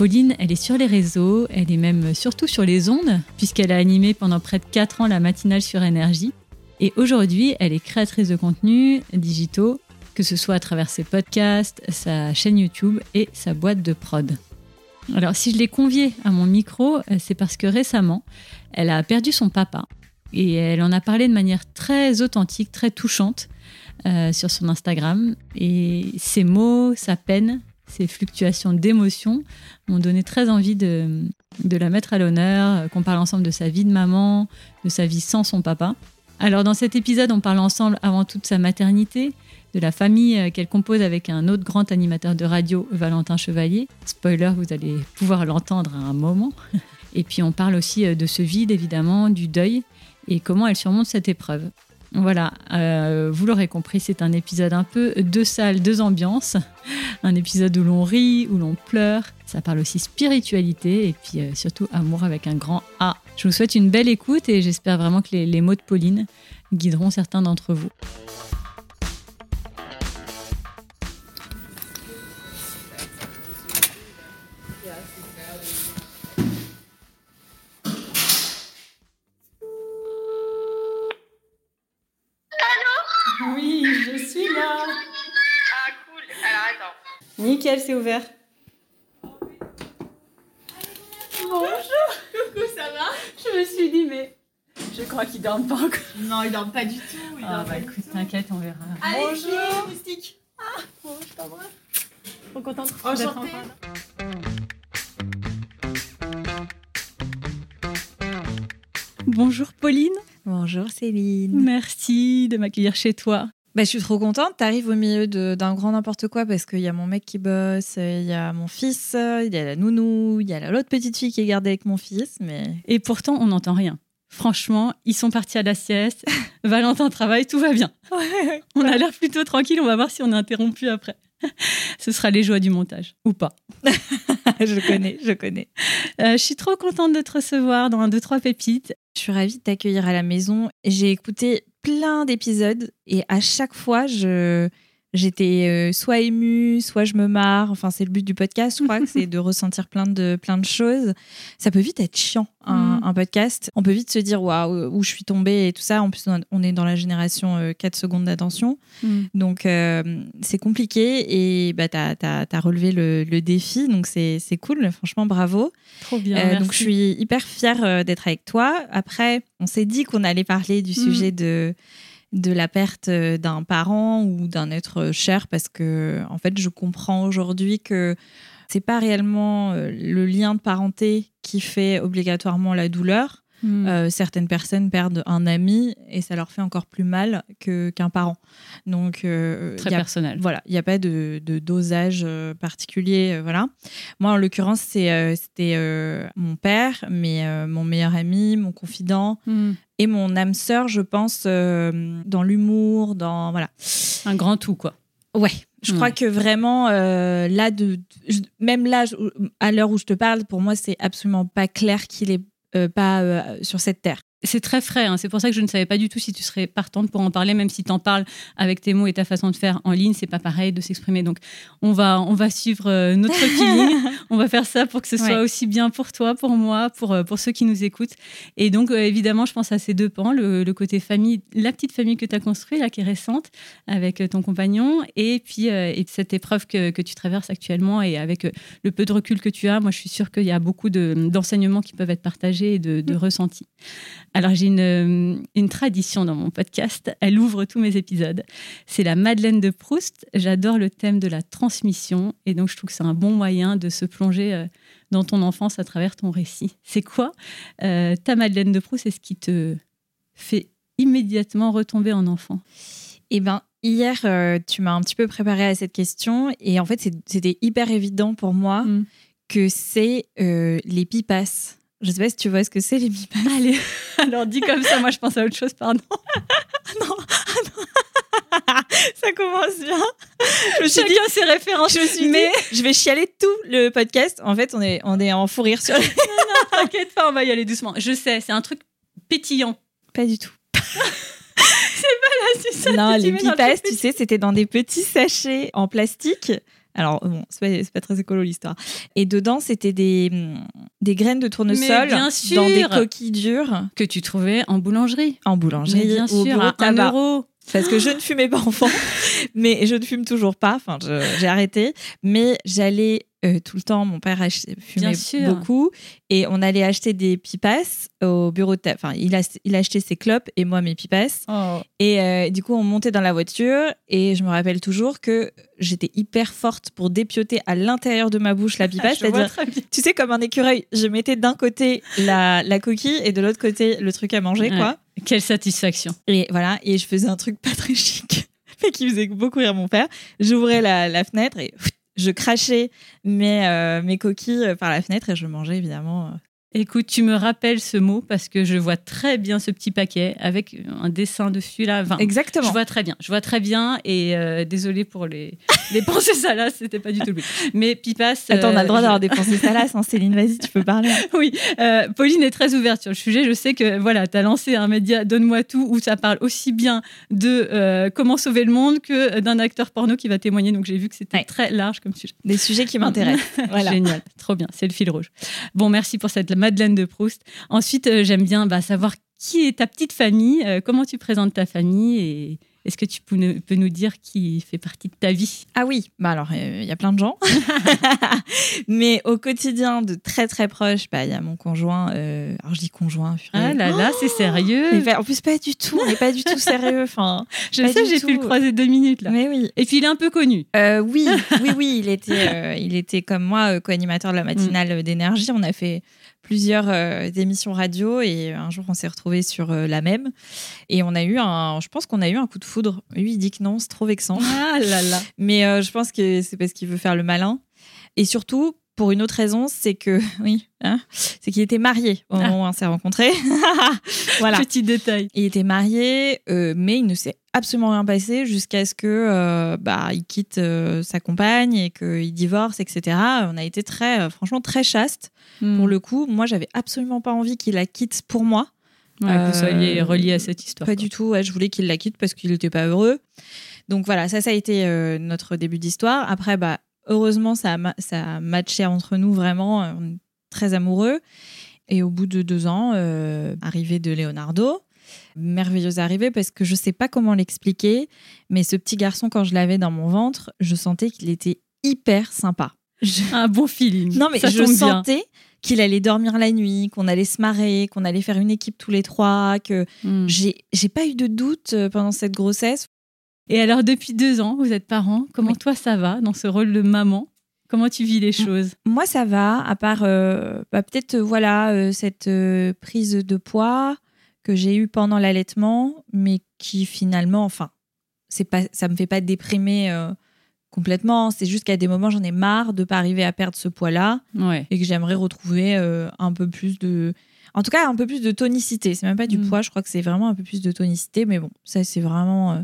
Pauline, elle est sur les réseaux, elle est même surtout sur les ondes, puisqu'elle a animé pendant près de 4 ans la matinale sur énergie. Et aujourd'hui, elle est créatrice de contenus digitaux, que ce soit à travers ses podcasts, sa chaîne YouTube et sa boîte de prod. Alors, si je l'ai conviée à mon micro, c'est parce que récemment, elle a perdu son papa. Et elle en a parlé de manière très authentique, très touchante euh, sur son Instagram. Et ses mots, sa peine, ces fluctuations d'émotions m'ont donné très envie de, de la mettre à l'honneur, qu'on parle ensemble de sa vie de maman, de sa vie sans son papa. Alors dans cet épisode, on parle ensemble avant tout de sa maternité, de la famille euh, qu'elle compose avec un autre grand animateur de radio, Valentin Chevalier. Spoiler, vous allez pouvoir l'entendre à un moment. Et puis on parle aussi euh, de ce vide, évidemment, du deuil et comment elle surmonte cette épreuve. Voilà, euh, vous l'aurez compris, c'est un épisode un peu deux salles, deux ambiances. Un épisode où l'on rit, où l'on pleure. Ça parle aussi spiritualité et puis euh, surtout amour avec un grand A. Je vous souhaite une belle écoute et j'espère vraiment que les, les mots de Pauline guideront certains d'entre vous. Nickel, c'est ouvert. Bonjour. Coucou, ça va? Je me suis dit, mais je crois qu'ils dorment pas encore. Non, il dort pas du tout. Il Ah bah écoute, t'inquiète, on verra. Allez, Bonjour. Bonjour, moustique. Bon, je t'embrasse. Trop contente d'être Enchantée. enfin là. Bonjour Pauline, Bonjour Céline. merci de m'accueillir chez toi. Bah, je suis trop contente. T'arrives au milieu d'un grand n'importe quoi parce qu'il y a mon mec qui bosse, il y a mon fils, il y a la nounou, il y a l'autre petite fille qui est gardée avec mon fils. Mais Et pourtant, on n'entend rien. Franchement, ils sont partis à la sieste. Valentin travaille, tout va bien. On a l'air plutôt tranquille, on va voir si on est interrompu après. Ce sera les joies du montage, ou pas. je connais, je connais. Euh, je suis trop contente de te recevoir dans un 2 3 pépites. Je suis ravie de t'accueillir à la maison. J'ai écouté plein d'épisodes et à chaque fois, je j'étais euh, soit émue, soit je me marre. Enfin, c'est le but du podcast, je crois, que c'est de ressentir plein de plein de choses. Ça peut vite être chiant un, Mm. un podcast. On peut vite se dire waouh où je suis tombée et tout ça. En plus, on- est dans la génération euh, 4 secondes d'attention. Donc, euh, c'est compliqué et bah, tu as, relevé le, le défi. Donc, c'est cool. Franchement, bravo. Trop bien. Euh, merci. donc, je suis hyper fière euh, d'être avec toi. Après, on s'est dit qu'on allait parler du Mm. sujet de, de la perte euh, d'un parent ou d'un être cher parce que, en fait, je comprends aujourd'hui que c'est pas réellement euh, le lien de parenté qui fait obligatoirement la douleur. Mm. Euh, certaines personnes perdent un ami et ça leur fait encore plus mal que- qu'un parent. Donc, euh, Très il y a personnel. voilà, il n'y a pas de, de dosage particulier. euh, voilà. Moi, en l'occurrence, c'était mon père, mais mon meilleur ami, mon confident Mm. Et mon âme sœur, je pense, euh, dans l'humour, dans. Voilà. Un grand tout, quoi. Ouais. Je crois Ouais. que vraiment, euh, là, de, je- même là, je- à l'heure où je te parle, pour moi, c'est absolument pas clair qu'il est euh, pas euh, sur cette terre. C'est très frais, hein. c'est pour ça que je ne savais pas du tout si tu serais partante pour en parler, même si tu en parles avec tes mots et ta façon de faire en ligne, c'est pas pareil de s'exprimer. Donc on va, on va suivre euh, notre feeling, on va faire ça pour que ce soit Ouais. aussi bien pour toi, pour moi, pour, euh, pour ceux qui nous écoutent. Et donc euh, évidemment, je pense à ces deux pans, le, le côté famille, la petite famille que tu as construite, là, qui est récente, avec ton compagnon, et puis euh, et cette épreuve que, que tu traverses actuellement, et avec le peu de recul que tu as, moi je suis sûre qu'il y a beaucoup de- d'enseignements qui peuvent être partagés et de, de ressentis. Alors j'ai une, euh, une tradition dans mon podcast, elle ouvre tous mes épisodes. C'est la Madeleine de Proust. J'adore le thème de la transmission et donc je trouve que c'est un bon moyen de se plonger euh, dans ton enfance à travers ton récit. C'est quoi euh, ta Madeleine de Proust C'est ce qui te fait immédiatement retomber en enfant? Eh ben, hier, euh, tu m'as un petit peu préparé à cette question et en fait, c'était hyper évident pour moi Mm. que c'est euh, les pipas Je sais pas si tu vois ce que c'est les mi-passes. Allez, alors dis comme ça, moi je pense à autre chose, pardon. non, ah non. ça commence bien. Je me suis dit, Chacun ses références. je me suis mais dit, je vais chialer tout le podcast. En fait, on est, on est en fou rire sur. t'inquiète pas, on va y aller doucement. Je sais, c'est un truc pétillant. Pas du tout. Ah, c'est ça non, les truc tu sais, c'était dans des petits sachets en plastique. Alors, bon, c'est pas, très écolo l'histoire. Et dedans, c'était des, des graines de tournesol dans des coquilles dures que tu trouvais en boulangerie. en boulangerie Mais bien au sûr, à euro. Parce que je ne fumais pas enfant, mais je ne fume toujours pas. Enfin, j'ai arrêté. Mais j'allais euh, tout le temps. Mon père fumait beaucoup, et on allait acheter des pipas au bureau de. Enfin, il a, il achetait ses clopes et moi mes pipas. Oh. Et euh, du coup, on montait dans la voiture, et je me rappelle toujours que j'étais hyper forte pour dépioter à l'intérieur de ma bouche la pipa, Je vois c'est-à-dire très bien. tu sais, comme un écureuil, je mettais d'un côté la, la coquille et de l'autre côté le truc à manger, Ouais. quoi. Quelle satisfaction. Et voilà, et je faisais un truc pas très chic, mais qui faisait beaucoup rire mon père. J'ouvrais la, la fenêtre et je crachais mes, euh, coquilles par la fenêtre et je mangeais évidemment. Écoute, tu me rappelles ce mot parce que je vois très bien ce petit paquet avec un dessin dessus là. Enfin, Exactement. Je vois très bien, je vois très bien et euh, désolé pour les, les pensées salaces, c'était pas du tout le but. Mais Pipas. Attends, on a le droit euh, d'avoir des pensées salaces, hein, Céline, vas-y, tu peux parler. Oui, euh, Pauline est très ouverte sur le sujet. Je sais que voilà, tu as lancé un média Donne-moi tout où ça parle aussi bien de euh, comment sauver le monde que d'un acteur porno qui va témoigner. Donc j'ai vu que c'était Ouais. très large comme sujet. Des sujets qui m'intéressent. Voilà. Génial, trop bien, c'est le fil rouge. Bon, merci pour cette Madeleine de Proust. Ensuite, euh, j'aime bien bah, savoir qui est ta petite famille, euh, comment tu présentes ta famille et est-ce que tu peux nous, dire qui fait partie de ta vie? Ah oui, bah alors il y a plein de gens, mais au quotidien de très très proche, bah il y a mon conjoint. euh, alors je dis conjoint. Ah là là, c'est sérieux. Mais en plus pas du tout, n'est pas du tout sérieux. Enfin, Je sais, j'ai pu le croiser deux minutes là. mais oui. Et puis il est un peu connu. Euh, oui, oui, oui, il était, euh, il était comme moi euh, co-animateur de la matinale euh, d'énergie. On a fait plusieurs euh, émissions radio et un jour on s'est retrouvés sur euh, la même et on a eu un, je pense qu'on a eu un coup de foudre. Lui il dit que non, c'est trop vexant, Ah là là. mais euh, je pense que c'est parce qu'il veut faire le malin et surtout pour une autre raison, c'est que oui, hein, c'est qu'il était marié au moment où on s'est rencontrés. voilà. Petit détail. Il était marié, euh, mais il ne s'est absolument rien passé jusqu'à ce que euh, bah, il quitte euh, sa compagne et qu'il divorce, etc. On a été très, euh, franchement, très chaste Hmm. pour le coup. Moi, j'avais absolument pas envie qu'il la quitte pour moi. Ouais, que vous soyez relié à cette histoire. Pas quoi. du tout. ouais, je voulais qu'il la quitte parce qu'il n'était pas heureux. Donc voilà, ça, ça a été notre début d'histoire. Après, bah, heureusement, ça a, ça a matché entre nous vraiment. On est très amoureux. Et au bout de deux ans, arrivée de Leonardo, merveilleuse arrivée parce que je sais pas comment l'expliquer, mais ce petit garçon, quand je l'avais dans mon ventre, je sentais qu'il était hyper sympa. Je- Un bon feeling. non, mais Ça je bien. sentais qu'il allait dormir la nuit, qu'on allait se marrer, qu'on allait faire une équipe tous les trois, que Hmm. j'ai j'ai pas eu de doute euh, pendant cette grossesse. Et alors, depuis deux ans, vous êtes parents. Comment Oui. toi, ça va dans ce rôle de maman? Comment tu vis les choses? Moi, ça va, à part euh, bah, peut-être euh, voilà euh, cette euh, prise de poids que j'ai eue pendant l'allaitement, mais qui finalement, enfin, c'est pas, ça me fait pas déprimer euh, complètement. C'est juste qu'à des moments, j'en ai marre de pas arriver à perdre ce poids-là Ouais. et que j'aimerais retrouver euh, un peu plus de, en tout cas, un peu plus de tonicité. C'est même pas du Mm. poids, je crois que c'est vraiment un peu plus de tonicité, mais bon, ça c'est vraiment, euh,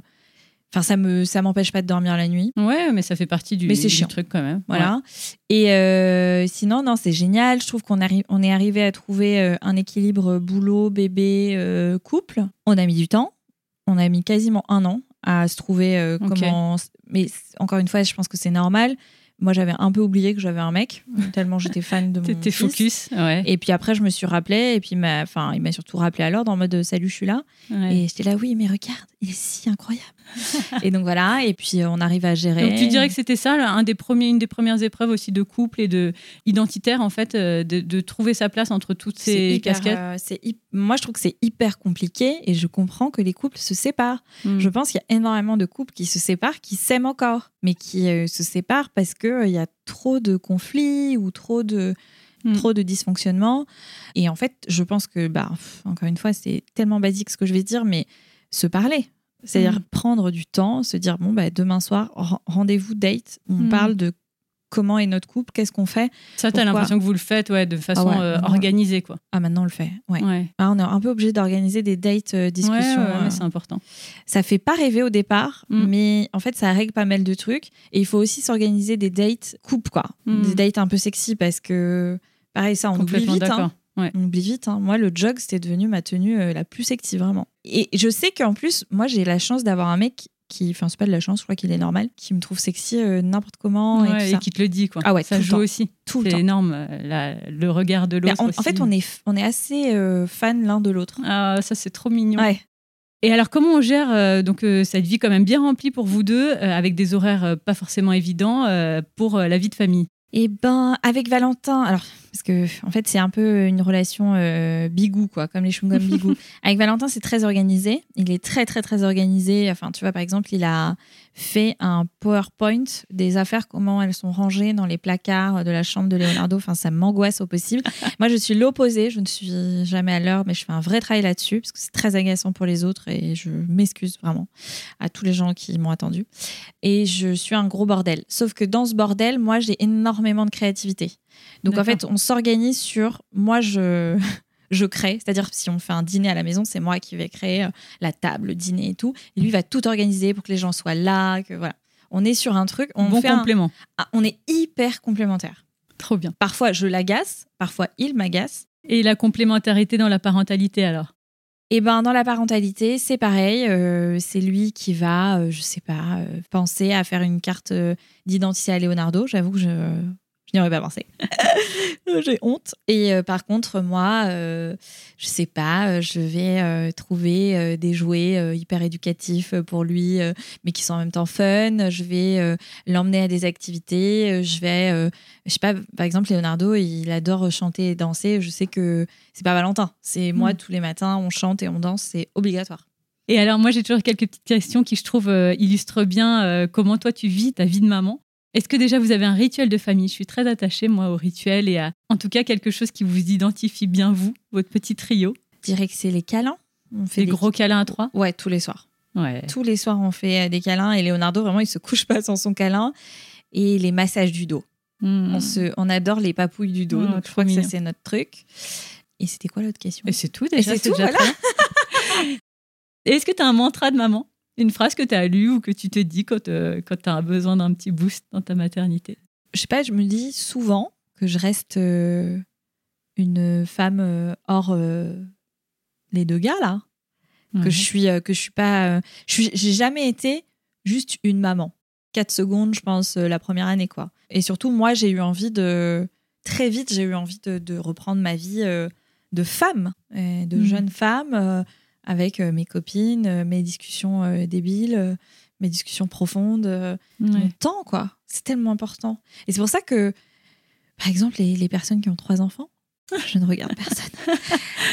enfin, ça me, ça m'empêche pas de dormir la nuit. Ouais, mais ça fait partie du, Mais c'est chiant. truc quand même. Voilà. Et euh, sinon, non, c'est génial. Je trouve qu'on arri- on est arrivé à trouver euh, un équilibre boulot, bébé, euh, couple. On a mis du temps. On a mis quasiment un an à se trouver euh, comment. Mais encore une fois, je pense que c'est normal. Moi, j'avais un peu oublié que j'avais un mec, tellement j'étais fan de mon T'étais focus. Ouais. Et puis après, je me suis rappelé, et puis il m'a enfin, il m'a surtout rappelé à l'ordre en mode salut, je suis là. Ouais. Et j'étais là, oui, mais regarde, il est si incroyable. et donc voilà, et puis euh, on arrive à gérer. Donc tu dirais que c'était ça, là, un des premiers, une des premières épreuves aussi de couple et de identitaire en fait, euh, de, de trouver sa place entre toutes ces hyper, casquettes. euh, c'est Moi, je trouve que c'est hyper compliqué et je comprends que les couples se séparent. Mm. Je pense qu'il y a énormément de couples qui se séparent, qui s'aiment encore, mais qui euh, se séparent parce qu'il y a trop de conflits ou trop de, Mm. trop de dysfonctionnements. Et en fait, je pense que, bah, encore une fois, c'est tellement basique ce que je vais dire, mais se parler. C'est-à-dire Mm. prendre du temps, se dire, bon, bah, demain soir, ren- rendez-vous date, on Mm. parle de comment est notre couple, qu'est-ce qu'on fait. Ça, t'as Pourquoi l'impression que vous le faites ouais, de façon ouais, euh, organisée, quoi. Ah, maintenant on le fait. Ouais. Ouais. Ah, on est un peu obligé d'organiser des dates euh, discussions. Euh, c'est important. ça fait pas rêver au départ, Mm. mais en fait, ça règle pas mal de trucs. Et il faut aussi s'organiser des dates couple, quoi. Mm. Des dates un peu sexy parce que, pareil, ça, on oublie vite. hein. Ouais. On oublie vite. hein. Moi, le jog, c'était devenu ma tenue euh, la plus sexy, vraiment. Et je sais qu'en plus, moi, j'ai la chance d'avoir un mec qui, enfin, c'est pas de la chance, je crois qu'il est normal, qui me trouve sexy euh, n'importe comment et Ouais, tout et ça. qui te le dit, quoi. Ah ouais, ça joue temps. aussi. Tout le C'est énorme, euh, la- le regard de Mais l'autre. en, fait, on est, on est assez euh, fans l'un de l'autre. Ah, ça, c'est trop mignon. Ouais. Et alors, comment on gère euh, donc euh, cette vie quand même bien remplie pour vous deux, euh, avec des horaires pas forcément évidents pour la vie de famille? Et ben, avec Valentin, alors, parce que en fait, c'est un peu une relation euh, bigou, quoi, comme les chewing-gums bigou. avec Valentin, c'est très organisé. Il est très, très, très organisé. Enfin, tu vois, par exemple, il a fait un PowerPoint des affaires, comment elles sont rangées dans les placards de la chambre de Leonardo. Enfin, ça m'angoisse au possible. Moi, je suis l'opposé. Je ne suis jamais à l'heure, mais je fais un vrai travail là-dessus, parce que c'est très agaçant pour les autres et je m'excuse vraiment à tous les gens qui m'ont attendu et je suis un gros bordel. Sauf que dans ce bordel, moi, j'ai énormément de créativité. Donc en fait, on s'organise sur moi, je je crée, c'est-à-dire si on fait un dîner à la maison, c'est moi qui vais créer euh, la table, le dîner et tout. Et lui va tout organiser pour que les gens soient là, que voilà. On est sur un truc, on Bon fait complément. un- on est hyper complémentaires. Trop bien. Parfois, je l'agace, parfois il m'agace. Et la complémentarité dans la parentalité, alors? Et ben dans la parentalité, c'est pareil. euh, c'est lui qui va, euh, je sais pas, euh, penser à faire une carte d'identité à Leonardo. J'avoue que je, je n'y aurais pas pensé. J'ai honte. Et euh, par contre, moi, euh, je sais pas, euh, je vais euh, trouver des jouets hyper éducatifs pour lui, mais qui sont en même temps fun. Je vais l'emmener à des activités. Je vais, je sais pas, par exemple, Leonardo, il adore chanter et danser. Je sais que c'est pas Valentin. C'est moi Mm. tous les matins, on chante et on danse, c'est obligatoire. Et alors, moi, j'ai toujours quelques petites questions qui, je trouve, illustrent bien comment toi, tu vis ta vie de maman. Est-ce que déjà, vous avez un rituel de famille? Je suis très attachée, moi, au rituel et à, en tout cas, quelque chose qui vous identifie bien, vous, votre petit trio? Je dirais que c'est les câlins. On fait Des des gros câlins à trois? Ouais, tous les soirs. Ouais. Tous les soirs, on fait euh, des câlins et Leonardo, vraiment, il se couche pas sans son câlin. Et les massages du dos. Mmh. On, se, on adore les papouilles du dos, Oh, donc je crois que ça, c'est notre truc. Et c'était quoi l'autre question? Et c'est tout Et déjà. c'est tout, déjà voilà. Est-ce que tu as un mantra de maman? Une phrase que tu as lue ou que tu te dis quand, euh, quand tu as besoin d'un petit boost dans ta maternité? Je sais pas, je me dis souvent que je reste euh, une femme euh, hors les deux gars, là. que je suis que je suis pas je j'ai jamais été juste une maman 4 secondes je pense la première année quoi et surtout moi j'ai eu envie de très vite j'ai eu envie de, de reprendre ma vie de femme de Mhm. jeune femme avec euh, mes copines euh, mes discussions euh, débiles mes discussions profondes Ouais. mon temps quoi c'est tellement important et c'est pour ça que par exemple les, les personnes qui ont trois enfants je ne regarde personne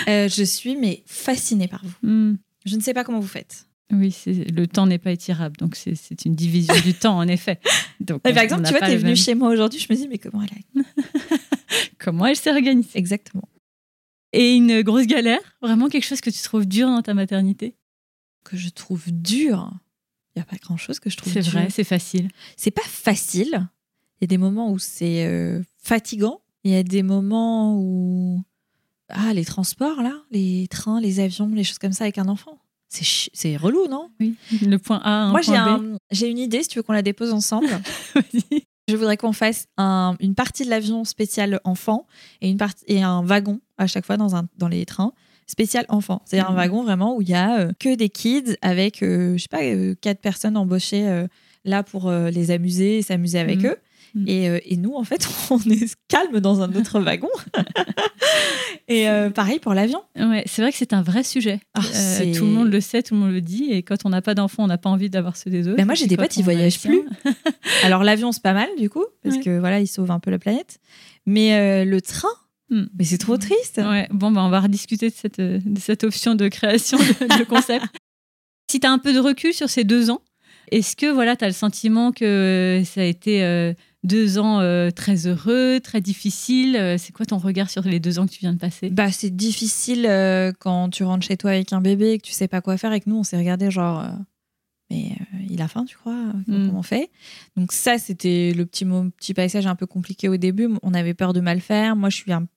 Euh, je suis mais fascinée par vous Hmm. je ne sais pas comment vous faites. Oui, le temps n'est pas étirable, donc c'est- une division du temps, en effet. Donc, Mais on- par exemple, tu vois, pas t'es le venu même- chez moi aujourd'hui, je me dis, mais comment elle a... Comment elle s'est organisée? Exactement. Et une grosse galère Vraiment quelque chose que tu trouves dur dans ta maternité? Que je trouve dur. Il n'y a pas grand-chose que je trouve C'est dur. vrai, c'est facile. C'est pas facile. Il y a des moments où c'est euh, fatigant. Il y a des moments où... Ah, les transports, là, les trains, les avions, les choses comme ça avec un enfant. C'est c'est relou, non? Oui. Le point A, un Moi, j'ai point B. un- j'ai une idée, si tu veux qu'on la dépose ensemble. Vas-y. Je voudrais qu'on fasse un- une partie de l'avion spécial enfant et, une partie, et un wagon à chaque fois dans, un, dans les trains spécial enfant. C'est-à-dire un Mhm. wagon vraiment où il y a euh, que des kids avec, euh, je sais pas, euh, quatre personnes embauchées euh, là pour les amuser et s'amuser avec Mhm. eux. Mhm. Et, et nous, en fait, on est calme dans un autre wagon. et euh, pareil pour l'avion. Ouais, c'est vrai que c'est un vrai sujet. Ah, Euh, c'est- tout le monde le sait, tout le monde le dit. Et quand on n'a pas d'enfant, on n'a pas envie d'avoir ceux des autres. Ben moi, j'ai des potes, ils voyagent sien- Alors l'avion, c'est pas mal du coup, parce Ouais. que voilà, ils sauvent un peu la planète. Mais euh, le train, Hmm. mais c'est trop triste. Ouais, bon, bah, on va rediscuter de cette, de cette option de création de, de concept. si tu as un peu de recul sur ces deux ans, est-ce que voilà, tu as le sentiment que ça a été euh, deux ans euh, très heureux, très difficiles Euh, C'est quoi ton regard sur les deux ans que tu viens de passer? Bah, c'est difficile euh, quand tu rentres chez toi avec un bébé et que tu sais pas quoi faire et que nous, on s'est regardé genre. Euh, mais euh, il a faim, tu crois Mm. Comment on fait? Donc ça, c'était le petit, mot, petit passage un peu compliqué au début. On avait peur de mal faire. Moi, je suis un,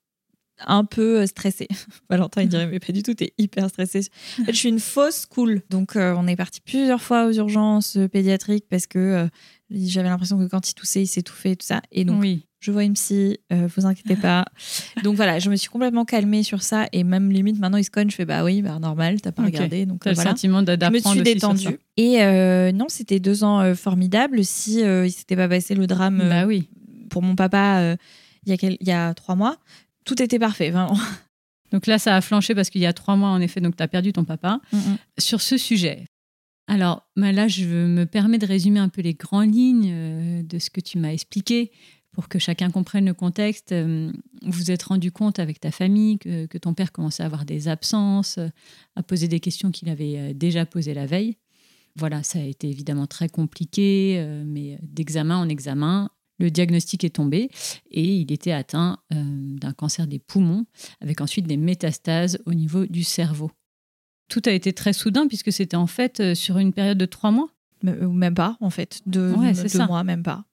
un peu euh, stressée. Valentin, il dirait, mais pas du tout, t'es hyper stressée. En fait, je suis une fausse cool. Donc, euh, on est parti plusieurs fois aux urgences euh, pédiatriques parce que euh, j'avais l'impression que quand il toussait, il s'étouffait et tout ça. Et donc, oui. je vois une psy, euh, vous inquiétez pas. Donc voilà, je me suis complètement calmée sur ça et même limite maintenant il se cogne, je fais bah oui, bah normal, t'as pas regardé, donc T'as euh, le voilà. sentiment Je me suis détendue. Et euh, non, c'était deux ans euh, formidables. Si il s'était pas passé le drame Bah oui. pour mon papa il y, a quel- il y a trois mois, tout était parfait, vraiment. Donc là, ça a flanché parce qu'il y a trois mois, en effet, donc tu as perdu ton papa. Sur ce sujet, alors bah là, je me permets de résumer un peu les grandes lignes euh, de ce que tu m'as expliqué pour que chacun comprenne le contexte. Euh, Vous vous êtes rendu compte avec ta famille que, que ton père commençait à avoir des absences, euh, à poser des questions qu'il avait déjà posées la veille. Voilà, ça a été évidemment très compliqué, mais d'examen en examen, le diagnostic est tombé et il était atteint d'un cancer des poumons, avec ensuite des métastases au niveau du cerveau. Tout a été très soudain puisque c'était en fait euh, sur une période de trois mois. Ou même pas, en fait. Deux, Ouais, deux ça. mois, même pas.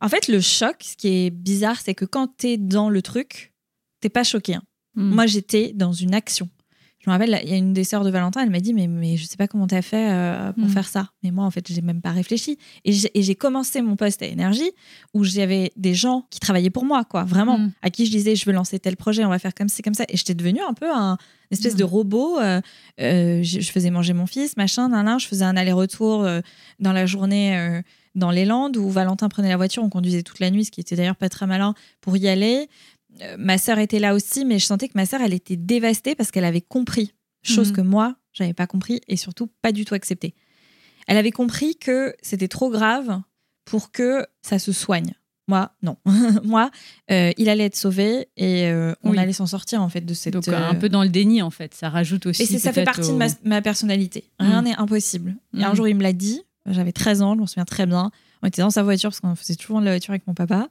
En fait, le choc, ce qui est bizarre, c'est que quand t'es dans le truc, t'es pas choqué. hein. Mm. Moi, j'étais dans une action. Je me rappelle, il y a une des sœurs de Valentin, elle m'a dit, mais, mais je sais pas comment t'as fait euh, pour Mm. faire ça. Mais moi, en fait, j'ai même pas réfléchi. Et j'ai commencé mon poste à Énergie où j'avais des gens qui travaillaient pour moi, quoi, vraiment, Mm. à qui je disais, je veux lancer tel projet, on va faire comme ci, comme ça. Et j'étais devenue un peu un une espèce Mm. de robot. euh, euh, je, je faisais manger mon fils, machin, nan, nan. Je faisais un aller-retour dans la journée dans les Landes où Valentin prenait la voiture, on conduisait toute la nuit, ce qui était d'ailleurs pas très malin pour y aller. Ma sœur était là aussi, mais je sentais que ma sœur, elle était dévastée parce qu'elle avait compris, chose Mhm. que moi, j'avais pas compris et surtout pas du tout accepté. Elle avait compris que c'était trop grave pour que ça se soigne. Moi, non. moi, euh, il allait être sauvé et euh, on Oui. allait s'en sortir en fait de cette. Donc euh, un peu dans le déni en fait. Ça rajoute aussi. et ça fait partie au- de ma, ma personnalité. Rien Mm. n'est impossible. Et un Mm. jour, il me l'a dit. J'avais 13 ans, je m'en souviens très bien. On était dans sa voiture parce qu'on faisait toujours de la voiture avec mon papa.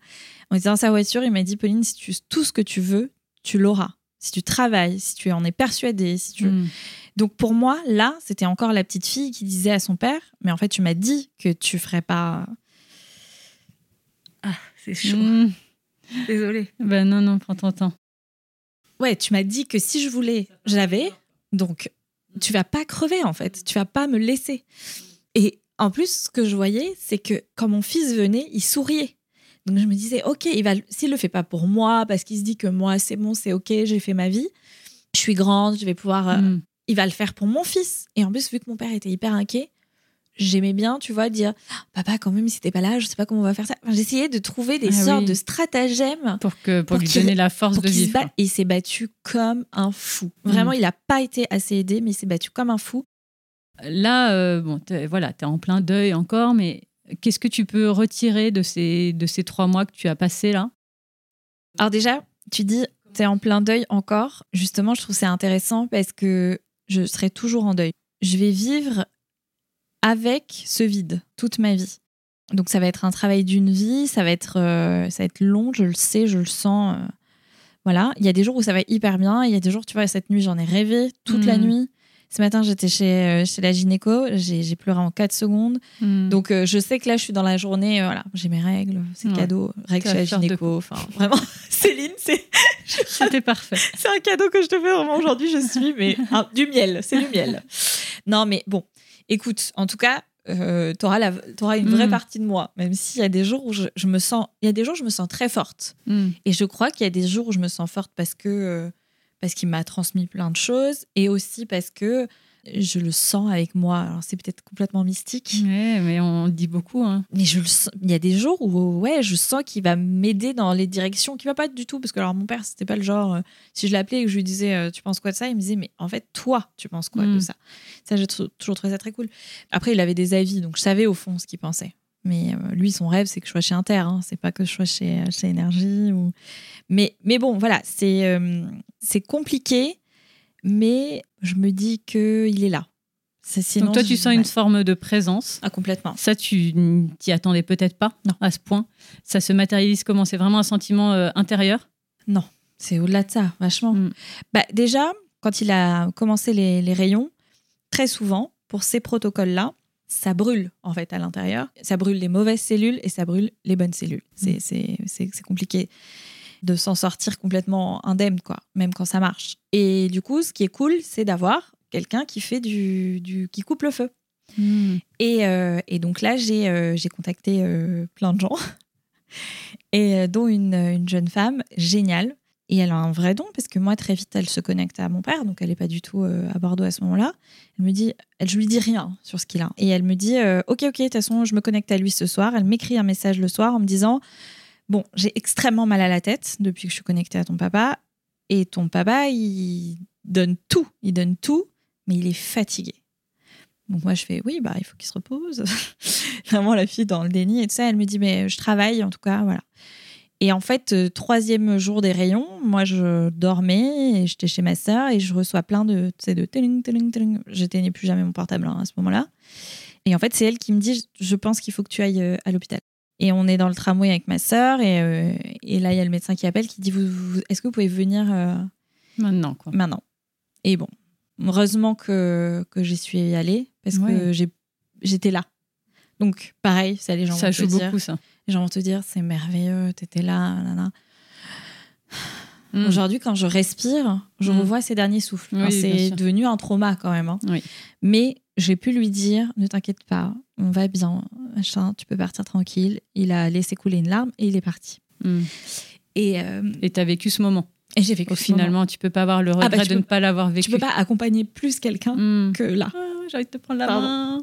On était dans sa voiture. Il m'a dit Pauline, si tu tout ce que tu veux, tu l'auras. Si tu travailles, si tu en es persuadée, si tu. Mm. Donc pour moi, là, c'était encore la petite fille qui disait à son père Mais en fait, tu m'as dit que tu ferais pas. Ah, c'est Mm. Désolée. Ben non, non, prends ton temps. Ouais, tu m'as dit que si je voulais, j'avais. Donc, tu vas pas crever en fait. Tu vas pas me laisser. Et en plus, ce que je voyais, c'est que quand mon fils venait, il souriait. Donc je me disais, ok, il va, s'il le fait pas pour moi, parce qu'il se dit que moi c'est bon, c'est ok, j'ai fait ma vie, je suis grande, je vais pouvoir, euh, Mm. il va le faire pour mon fils. Et en plus, vu que mon père était hyper inquiet, j'aimais bien, tu vois, dire, papa, quand même, si t'es pas là, je sais pas comment on va faire ça. Enfin, J'essayais de trouver des Ah sortes oui. de stratagèmes Pour, que, pour, Pour lui donner la force de vivre. Et il s'est battu comme un fou. Vraiment, Mm. il a pas été assez aidé, mais il s'est battu comme un fou. Là, euh, bon, voilà, tu es en plein deuil encore, mais qu'est-ce que tu peux retirer de ces, de ces trois mois que tu as passés là? Alors déjà, tu dis, t'es en plein deuil encore. Justement, je trouve c'est intéressant parce que je serai toujours en deuil. Je vais vivre avec ce vide toute ma vie. Donc ça va être un travail d'une vie, ça va être, euh, ça va être long, je le sais, je le sens. euh, voilà, il y a des jours où ça va hyper bien, il y a des jours, tu vois, cette nuit, j'en ai rêvé toute la Mhm. nuit. Ce matin, j'étais chez, euh, chez la gynéco, j'ai pleuré en 4 secondes. Mm. Donc, euh, je sais que là, je suis dans la journée, euh, voilà, j'ai mes règles, c'est Ouais. cadeau, règles chez la gynéco. Enfin, vraiment, Céline, c'est c'était parfait. c'est un cadeau que je te fais vraiment aujourd'hui. Je suis, mais du miel, c'est du miel. Non, mais bon, écoute, en tout cas, euh, t'auras t'auras une vraie Mm. partie de moi, même s'il y a des jours où je, je me sens, il y a des jours où je me sens très forte. Mm. Et je crois qu'il y a des jours où je me sens forte parce que parce qu'il m'a transmis plein de choses et aussi parce que je le sens avec moi. Alors c'est peut-être complètement mystique, Ouais, mais on le dit beaucoup. Hein. mais je le sens- il y a des jours où ouais, je sens qu'il va m'aider dans les directions qui va pas être du tout parce que alors mon père c'était pas le genre euh, si je l'appelais et que je lui disais euh, tu penses quoi de ça, il me disait mais en fait toi tu penses quoi de Mm. ça? Ça j'ai toujours trouvé ça très cool. Après il avait des avis donc je savais au fond ce qu'il pensait. Mais euh, lui, son rêve, c'est que je sois chez Inter. Hein. C'est pas que je sois chez, chez Énergie. Ou... Mais, mais bon, voilà, c'est euh, c'est compliqué, mais je me dis qu'il est là. Sinon, Donc toi, tu sens une forme de présence. Ah, complètement. Ça, tu t'y attendais peut-être pas Non. à ce point. Ça se matérialise comment? C'est vraiment un sentiment euh, intérieur? C'est au-delà de ça, vachement. Mm. Bah, déjà, quand il a commencé les, les rayons, très souvent, pour ces protocoles-là, ça brûle en fait à l'intérieur. Ça brûle les mauvaises cellules et ça brûle les bonnes cellules. C'est Mm. c'est- compliqué de s'en sortir complètement indemne, quoi, même quand ça marche. Et du coup, ce qui est cool, c'est d'avoir quelqu'un qui fait du, du qui coupe le feu. Hmm. Et, euh, et donc là, j'ai euh, j'ai contacté euh, plein de gens, et euh, dont une, une jeune femme géniale. Et elle a un vrai don, parce que moi, très vite, elle se connecte à mon père, donc elle n'est pas du tout euh, à Bordeaux à ce moment-là. Elle me dit, elle, je lui dis rien sur ce qu'il a. Et elle me dit, euh, ok, ok, de toute façon, je me connecte à lui ce soir. Elle m'écrit un message le soir en me disant, bon, j'ai extrêmement mal à la tête depuis que je suis connectée à ton papa. Et ton papa, il donne tout, il donne tout, mais il est fatigué. Donc moi, je fais, oui, bah, il faut qu'il se repose. Vraiment, la fille dans le déni et tout ça, elle me dit, mais je travaille, en tout cas, voilà. Et en fait, euh, troisième jour des rayons, moi, je dormais et j'étais chez ma sœur et je reçois plein de, tu sais, de teling, teling, teling. J'éteignais plus jamais mon portable hein, à ce moment-là. Et en fait, c'est elle qui me dit, je pense qu'il faut que tu ailles euh, à l'hôpital. Et on est dans le tramway avec ma sœur et, euh, et là, il y a le médecin qui appelle, qui dit, vous, vous- est-ce que vous pouvez venir Maintenant, quoi. maintenant. Et bon, heureusement que, que j'y suis allée parce que Ouais. j'ai- j'étais là. Donc, pareil, ça, les gens Ça joue dire. beaucoup, ça. Les gens vont te dire, c'est merveilleux, t'étais là, nanana. Hmm. Aujourd'hui, quand je respire, je Mm. revois ces derniers souffles. Oui, c'est devenu un trauma quand même. hein. Oui. Mais j'ai pu lui dire, ne t'inquiète pas, on va bien, machin, tu peux partir tranquille. Il a laissé couler une larme et il est parti. Hmm. Et, euh, tu as vécu ce moment. et j'ai vécu Au ce moment. finalement, tu peux pas avoir le regret bah, tu de peux- ne pas l'avoir vécu. Tu peux pas accompagner plus quelqu'un Hmm. que là. Ah, J'ai envie de te prendre la Pardon. main.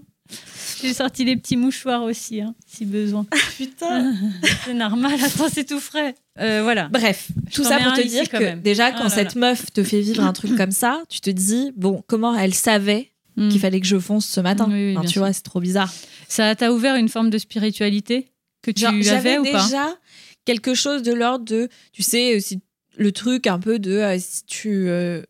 J'ai sorti les petits mouchoirs aussi, hein, si besoin. Putain. c'est normal, attends, c'est tout frais. Euh, voilà. Bref, Je tout ça pour te dire que même. déjà, Ah quand là cette meuf te fait vivre un truc comme ça, tu te dis, bon, comment elle savait Hmm. qu'il fallait que je fonce ce matin Oui, oui, Enfin, bien Tu sûr. vois, c'est trop bizarre. Ça t'a ouvert une forme de spiritualité que tu Genre, avais J'avais ou pas déjà quelque chose de l'ordre de, tu sais, si, le truc un peu de euh, si tu euh,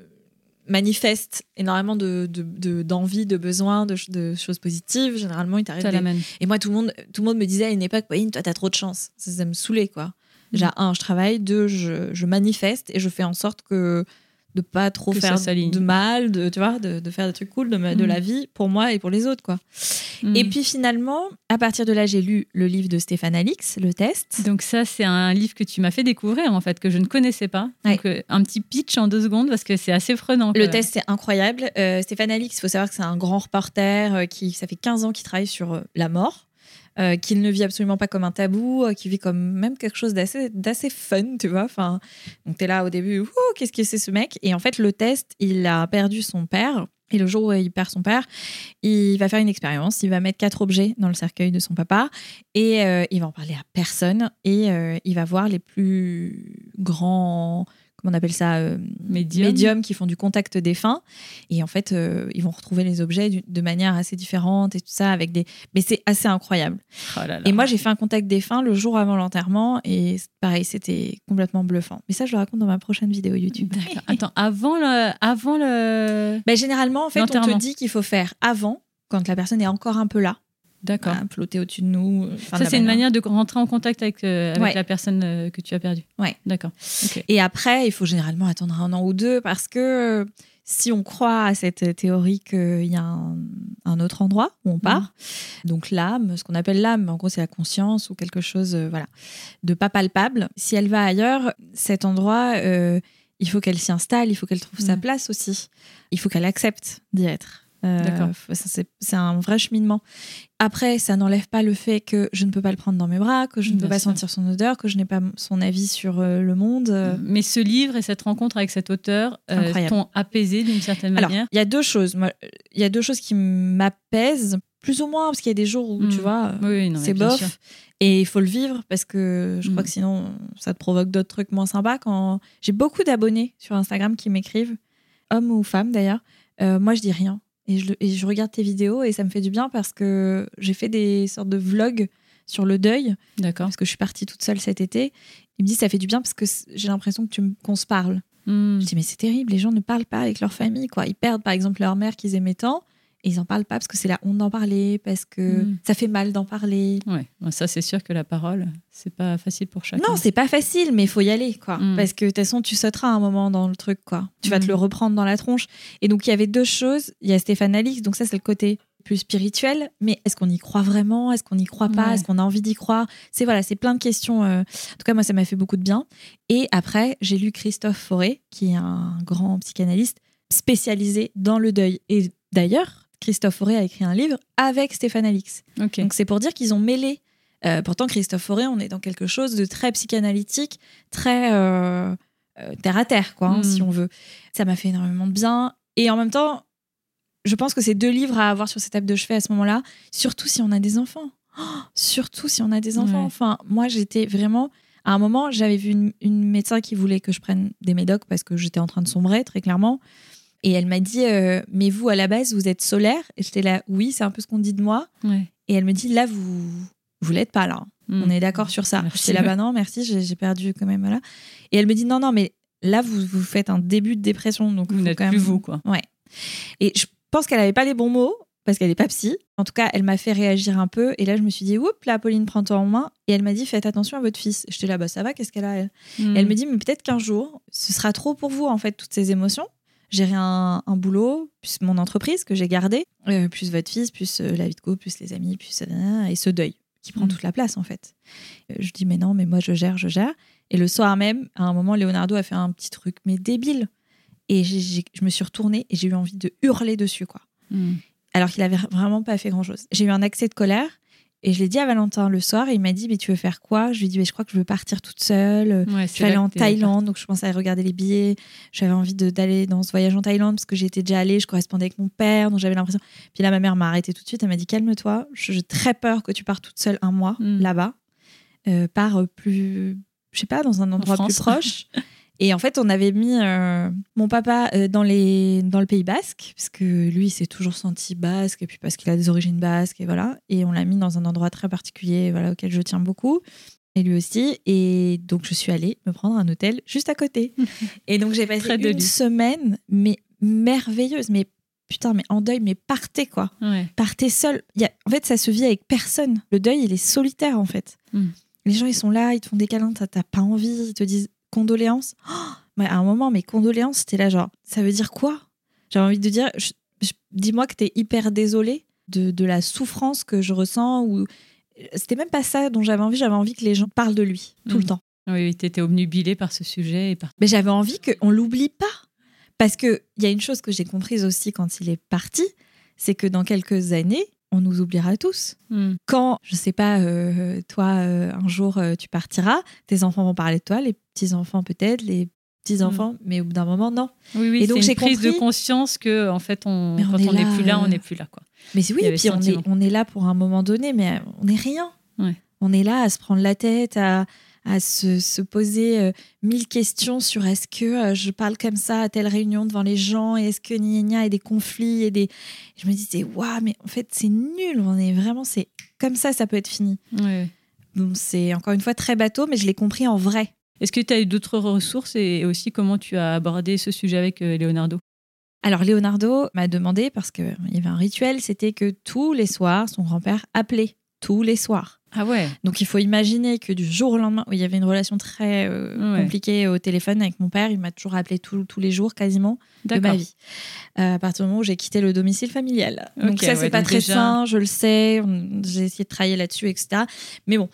manifestes énormément de, de, de- d'envie, de, besoin, de, ch- de choses positives, généralement, il t'arrive des-. Et moi, tout le monde, tout le monde me disait à une époque, Pauline, toi, t'as trop de chance. Ça, ça me saoulait, quoi. Mm. Déjà, un, je travaille. Deux, je, je manifeste et je fais en sorte que de pas trop Que faire de mal, de, tu vois, de, de faire des trucs cool de, ma- de Mm. la vie pour moi et pour les autres, quoi. Hmm. Et puis finalement, à partir de là, j'ai lu le livre de Stéphane Alix, Le Test. Donc ça, c'est un livre que tu m'as fait découvrir, en fait, que je ne connaissais pas. Donc euh, un petit pitch en deux secondes, parce que c'est assez prenant. Le test, c'est incroyable. Euh, Stéphane Alix, il faut savoir que c'est un grand reporter euh, qui, ça fait 15 ans qu'il travaille sur la mort, euh, qu'il ne vit absolument pas comme un tabou, euh, qui vit comme même quelque chose d'assez, d'assez fun, tu vois. Enfin, donc t'es là au début, qu'est-ce que c'est ce mec? Et en fait, le test, il a perdu son père. Et le jour où il perd son père, il va faire une expérience. Il va mettre quatre objets dans le cercueil de son papa et euh, il va en parler à personne. Et il va voir les plus grands, on appelle ça, euh, Médium. médiums qui font du contact défunt. Et en fait, euh, ils vont retrouver les objets du- de manière assez différente et tout ça avec des. Mais c'est assez incroyable. Oh là là. Et moi, j'ai fait un contact défunt le jour avant l'enterrement et pareil, c'était complètement bluffant. Mais ça, je le raconte dans ma prochaine vidéo YouTube. Attends, avant le, avant le. Bah, généralement, en fait, on te dit qu'il faut faire avant, quand la personne est encore un peu là, D'accord. à flotter au-dessus de nous. enfin, de ça, c'est une manière- de rentrer en contact avec, euh, avec Ouais. la personne euh, que tu as perdue. Ouais. D'accord. Et après, il faut généralement attendre un an ou deux parce que euh, si on croit à cette théorie qu'il y a un, un autre endroit où on part, donc l'âme, ce qu'on appelle l'âme, en gros c'est la conscience ou quelque chose euh, voilà, de pas palpable, si elle va ailleurs, cet endroit, euh, il faut qu'elle s'y installe, il faut qu'elle trouve sa Mhm. place aussi, il faut qu'elle accepte d'y être. Euh, C'est un vrai cheminement. Après, ça n'enlève pas le fait que je ne peux pas le prendre dans mes bras, que je ne Bien peux pas sûr. sentir son odeur, que je n'ai pas son avis sur euh, le monde. euh, Mais ce livre et cette rencontre avec cet auteur t'ont apaisé d'une certaine Alors, manière? il y a deux choses. Il y a deux choses qui m'apaisent, plus ou moins, parce qu'il y a des jours où, tu vois, Oui, non, mais c'est bof. sûr. Et il faut le vivre parce que je crois Mm. que sinon, ça te provoque d'autres trucs moins sympas. Quand J'ai beaucoup d'abonnés sur Instagram qui m'écrivent, hommes ou femmes d'ailleurs. Euh, moi, je dis rien. Et je, et je regarde tes vidéos et ça me fait du bien parce que j'ai fait des sortes de vlogs sur le deuil D'accord. parce que je suis partie toute seule cet été. Il me dit ça fait du bien parce que j'ai l'impression que tu qu'on se parle. Hmm. Je dis, mais c'est terrible, les gens ne parlent pas avec leur famille, quoi. Ils perdent, par exemple, leur mère qu'ils aimaient tant, et ils en parlent pas parce que c'est la honte d'en parler, parce que Mm. ça fait mal d'en parler. Ouais, ça c'est sûr que la parole, c'est pas facile pour chacun. Non, c'est pas facile, mais il faut y aller, quoi. Mm. Parce que de toute façon, tu sauteras un moment dans le truc, quoi. Tu vas te Mm. le reprendre dans la tronche. Et donc, il y avait deux choses. Il y a Stéphane Alix, donc ça, c'est le côté plus spirituel, mais est-ce qu'on y croit vraiment? Est-ce qu'on n'y croit pas? Ouais. Est-ce qu'on a envie d'y croire? C'est voilà, c'est plein de questions. euh, En tout cas, moi, ça m'a fait beaucoup de bien. Et après, j'ai lu Christophe Fauré, qui est un grand psychanalyste spécialisé dans le deuil. Et d'ailleurs, Christophe Fauré a écrit un livre avec Stéphane Alix. Donc c'est pour dire qu'ils ont mêlé. Euh, pourtant, Christophe Fauré, on est dans quelque chose de très psychanalytique, très euh, euh, terre à terre, quoi, hein, si on veut. Ça m'a fait énormément de bien. Et en même temps, je pense que c'est deux livres à avoir sur cette table de chevet à ce moment-là, surtout si on a des enfants. Oh, surtout si on a des enfants. Ouais. Enfin, moi, j'étais vraiment. À un moment, j'avais vu une, une médecin qui voulait que je prenne des médocs parce que j'étais en train de sombrer, très clairement. Et elle m'a dit euh, Mais vous, à la base, vous êtes solaire Et j'étais là Oui, c'est un peu ce qu'on dit de moi. Ouais. Et elle me dit là, vous vous l'êtes pas là. Mm. On est d'accord sur ça. J'étais là, bah non, merci, j'ai perdu quand même. Voilà. Et elle me dit non, non, mais là, vous, vous faites un début de dépression. Donc Vous n'êtes quand plus même- vous, quoi. Et je pense qu'elle avait pas les bons mots parce qu'elle est pas psy. En tout cas, elle m'a fait réagir un peu. Et là, je me suis dit, oups, là, Pauline, prends-toi en main. Et elle m'a dit, faites attention à votre fils. J'étais là, bah ça va, qu'est-ce qu'elle a, elle? Mm. et elle me dit, mais peut-être qu'un jour, ce sera trop pour vous, en fait, toutes ces émotions. Gérer un, un boulot, plus mon entreprise que j'ai gardée, euh, plus votre fils, plus euh, la vie de couple, plus les amis, plus euh, et ce deuil qui prend Mm. toute la place, en fait. Euh, je dis, mais non, mais moi, je gère, je gère. Et le soir même, à un moment, Leonardo a fait un petit truc, mais débile. Et je me suis retournée et j'ai eu envie de hurler dessus, quoi Mm. alors qu'il avait vraiment pas fait grand chose. J'ai eu un accès de colère et je l'ai dit à Valentin le soir et il m'a dit mais tu veux faire quoi? Je lui ai dit mais je crois que je veux partir toute seule. Ouais, Je suis allée en Thaïlande, donc je commençais à regarder les billets. J'avais envie d'aller dans ce voyage en Thaïlande parce que j'étais déjà allée, je correspondais avec mon père, donc j'avais l'impression. Puis là, ma mère m'a arrêtée tout de suite. Elle m'a dit calme-toi, j'ai très peur que tu partes toute seule un mois Mm. là-bas, euh, pars euh, plus, je sais pas, dans un endroit plus proche. Et en fait, on avait mis euh, mon papa euh, dans, les, dans le Pays basque, parce que lui, il s'est toujours senti basque, et puis parce qu'il a des origines basques, et voilà. Et on l'a mis dans un endroit très particulier, voilà, auquel je tiens beaucoup, et lui aussi. Et donc, je suis allée me prendre un hôtel juste à côté. et donc, j'ai passé une semaine, mais merveilleuse, mais putain, mais en deuil, mais partez, quoi Ouais. partez seul. Il y a- En fait, ça se vit avec personne. Le deuil, il est solitaire, en fait. Mm. Les gens, ils sont là, ils te font des câlins, t'as pas envie, ils te disent condoléances. Oh Mais à un moment, mes condoléances, c'était là, genre, ça veut dire quoi? J'avais envie de dire, dis-moi que t'es hyper désolé de, de la souffrance que je ressens. ou C'était même pas ça dont j'avais envie, j'avais envie que les gens parlent de lui, tout Mm. le temps. Oui, tu étais obnubilée par ce sujet. Et par... Mais j'avais envie qu'on l'oublie pas. Parce qu'il y a une chose que j'ai comprise aussi quand il est parti, c'est que dans quelques années, on nous oubliera tous. Mm. Quand, je sais pas, euh, toi, euh, un jour, euh, tu partiras, tes enfants vont parler de toi, les petits-enfants peut-être, les petits-enfants, mais au bout d'un moment, non. Oui, oui, Et donc, c'est j'ai une prise de conscience que, en fait, on, Mais quand est on n'est plus là, on n'est plus là. Quoi. Mais oui, avait puis on est, sentiment. on est là pour un moment donné, mais on n'est rien. Ouais. On est là à se prendre la tête, à, à se, se poser euh, mille questions sur est-ce que euh, je parle comme ça à telle réunion devant les gens, et est-ce que gna gna et des conflits, et des... Je me disais, waouh, mais en fait, c'est nul, on est vraiment, c'est comme ça, ça peut être fini. Ouais. Donc c'est encore une fois très bateau, mais je l'ai compris en vrai. Est-ce que tu as eu d'autres ressources et aussi comment tu as abordé ce sujet avec euh, Leonardo? Alors Leonardo m'a demandé, parce qu'il y avait un rituel, c'était que tous les soirs, son grand-père appelait, tous les soirs. Ah ouais Donc il faut imaginer que du jour au lendemain, il y avait une relation très euh, Ouais. compliquée au téléphone avec mon père, il m'a toujours appelé tous- tous les jours quasiment de ma vie. Euh, à partir du moment où j'ai quitté le domicile familial. donc ça, c'est ouais, pas très déjà- sain, je le sais, j'ai essayé de travailler là-dessus, etc. Mais bon,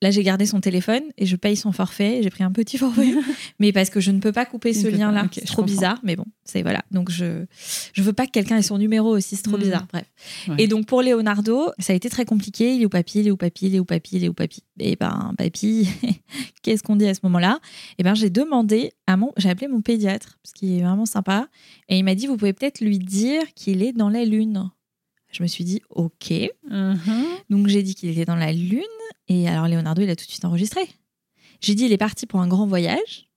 là j'ai gardé son téléphone et je paye son forfait, j'ai pris un petit forfait, mais parce que je ne peux pas couper ce lien-là, c'est trop comprends. bizarre, mais bon, c'est voilà. Donc je je veux pas que quelqu'un ait son numéro aussi, c'est trop Mm. bizarre, bref. Ouais. Et donc pour Leonardo, ça a été très compliqué. Il est où papy, il est où papy, il est où papy, il est où papy. Et ben papy, qu'est-ce qu'on dit à ce moment-là? Et ben j'ai demandé à mon, j'ai appelé mon pédiatre parce qu'il est vraiment sympa et il m'a dit vous pouvez peut-être lui dire qu'il est dans la lune. Je me suis dit ok. Mhm. Donc j'ai dit qu'il était dans la lune et alors Leonardo il a tout de suite enregistré. J'ai dit il est parti pour un grand voyage.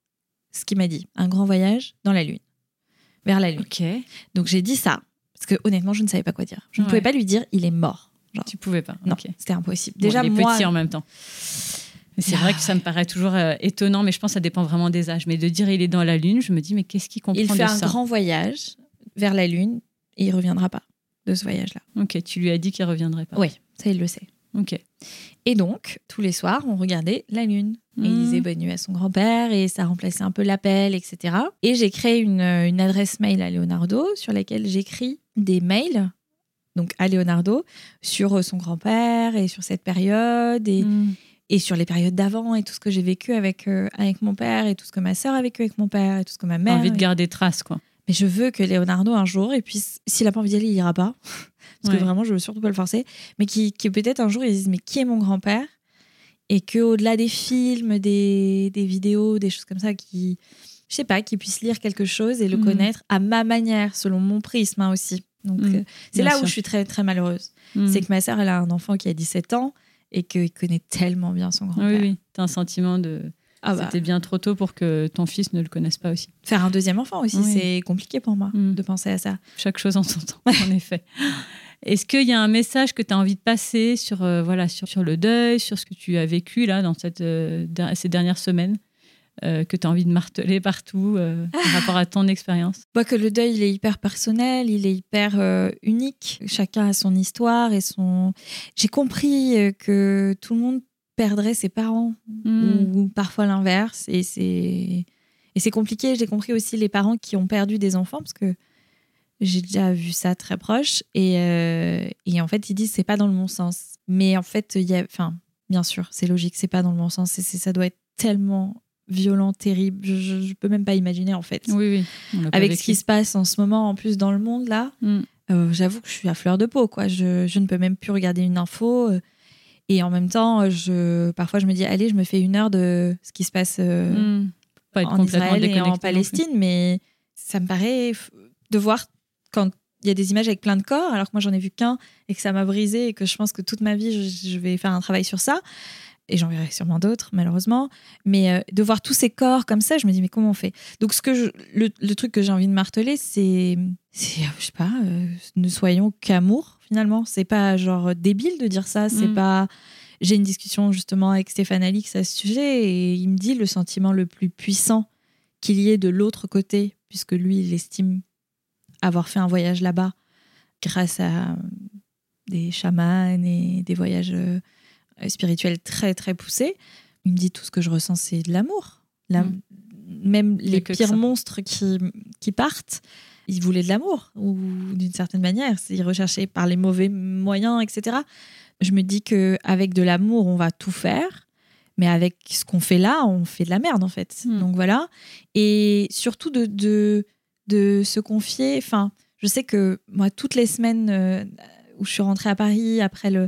Ce qu'il m'a dit, un grand voyage dans la lune, vers la lune. Ok. Donc j'ai dit ça parce que honnêtement je ne savais pas quoi dire. Je ne pouvais pas lui dire il est mort. Genre, Tu pouvais pas. non, c'était impossible. Bon, Déjà, il est moi, petit en même temps. C'est vrai que ça me paraît toujours euh, étonnant, mais je pense que ça dépend vraiment des âges. Mais de dire il est dans la lune, je me dis mais qu'est-ce qu'il comprend il fait de un ça? grand voyage vers la Lune et il reviendra pas de ce voyage-là. Ok, tu lui as dit qu'il reviendrait pas. Oui, ça, il le sait. Ok. Et donc, tous les soirs, on regardait la Lune. Et il Mhm. disait bonne nuit à son grand-père et ça remplaçait un peu l'appel, etc. Et j'ai créé une, une adresse mail à Leonardo sur laquelle j'écris des mails donc à Leonardo, sur euh, son grand-père et sur cette période et, Mm. et sur les périodes d'avant et tout ce que j'ai vécu avec, euh, avec mon père et tout ce que ma sœur a vécu avec mon père et tout ce que ma mère. envie de garder trace, quoi. Mais je veux que Leonardo un jour, et puis s'il a pas envie d'y aller, il ira pas. Parce Ouais. que vraiment, je veux surtout pas le forcer. Mais qui, qui peut-être un jour, ils disent Mais qui est mon grand-père? Et qu'au-delà des films, des, des vidéos, des choses comme ça, qui, je sais pas, qu'ils puissent lire quelque chose et le Mhm. connaître à ma manière, selon mon prisme hein, aussi. Donc, Mhm. euh, c'est là où je suis très, très malheureuse. Mm. C'est que ma sœur, elle a un enfant qui a 17 ans et qu'il connaît tellement bien son Oui, grand-père. oui. T'as un sentiment de. Ah bah, C'était bien trop tôt pour que ton fils ne le connaisse pas aussi. faire un deuxième enfant aussi, Oui. c'est compliqué pour moi Mhm. de penser à ça. Chaque chose en son temps, en effet. Est-ce qu'il y a un message que tu as envie de passer sur, euh, voilà, sur, sur le deuil, sur ce que tu as vécu là, dans cette, euh, ces dernières semaines, euh, que tu as envie de marteler partout euh, par rapport à ton expérience? Moi, que le deuil, il est hyper personnel, il est hyper euh, unique. Chacun a son histoire et son. J'ai compris que tout le monde perdrait ses parents Mm. ou parfois l'inverse. Et c'est et c'est compliqué. J'ai compris aussi les parents qui ont perdu des enfants parce que j'ai déjà vu ça très proche. Et, euh, et en fait, ils disent c'est pas dans le bon sens. Mais en fait, il y a. Enfin, bien sûr, c'est logique, c'est pas dans le bon sens. Et c'est- ça doit être tellement violent, terrible. Je, je peux même pas imaginer en fait Oui, avec ce qui se passe en ce moment, en plus dans le monde là, Mm. euh, j'avoue que je suis à fleur de peau. Quoi. Je, je ne peux même plus regarder une info. Et en même temps, je, parfois, je me dis, allez, je me fais une heure de ce qui se passe euh, Mm. Pas être en Israël et en. Palestine. Mais ça me paraît de voir quand il y a des images avec plein de corps, alors que moi, j'en ai vu qu'un et que ça m'a brisé et que je pense que toute ma vie, je, je vais faire un travail sur ça. Et j'en verrai sûrement d'autres, malheureusement. Mais euh, de voir tous ces corps comme ça, je me dis, mais comment on fait? Donc, ce que je- le, le truc que j'ai envie de marteler, c'est, je sais pas, euh, ne soyons qu'amour, finalement. C'est pas genre débile de dire ça. C'est Mm. pas. J'ai une discussion justement avec Stéphane Alix à ce sujet et il me dit le sentiment le plus puissant qu'il y ait de l'autre côté, puisque lui, il estime avoir fait un voyage là-bas grâce à des chamans et des voyages euh, spirituels très très poussés. Il me dit tout ce que je ressens, c'est de l'amour. La- Mm. Même les pires monstres qui, qui partent, ils voulaient de l'amour, ou d'une certaine manière. Ils recherchaient par les mauvais moyens, etc. Je me dis que avec de l'amour, on va tout faire. Mais avec ce qu'on fait là, on fait de la merde en fait. Mm. Donc voilà. Et surtout de, de, de se confier. Enfin, je sais que moi, toutes les semaines euh, où je suis rentrée à Paris après le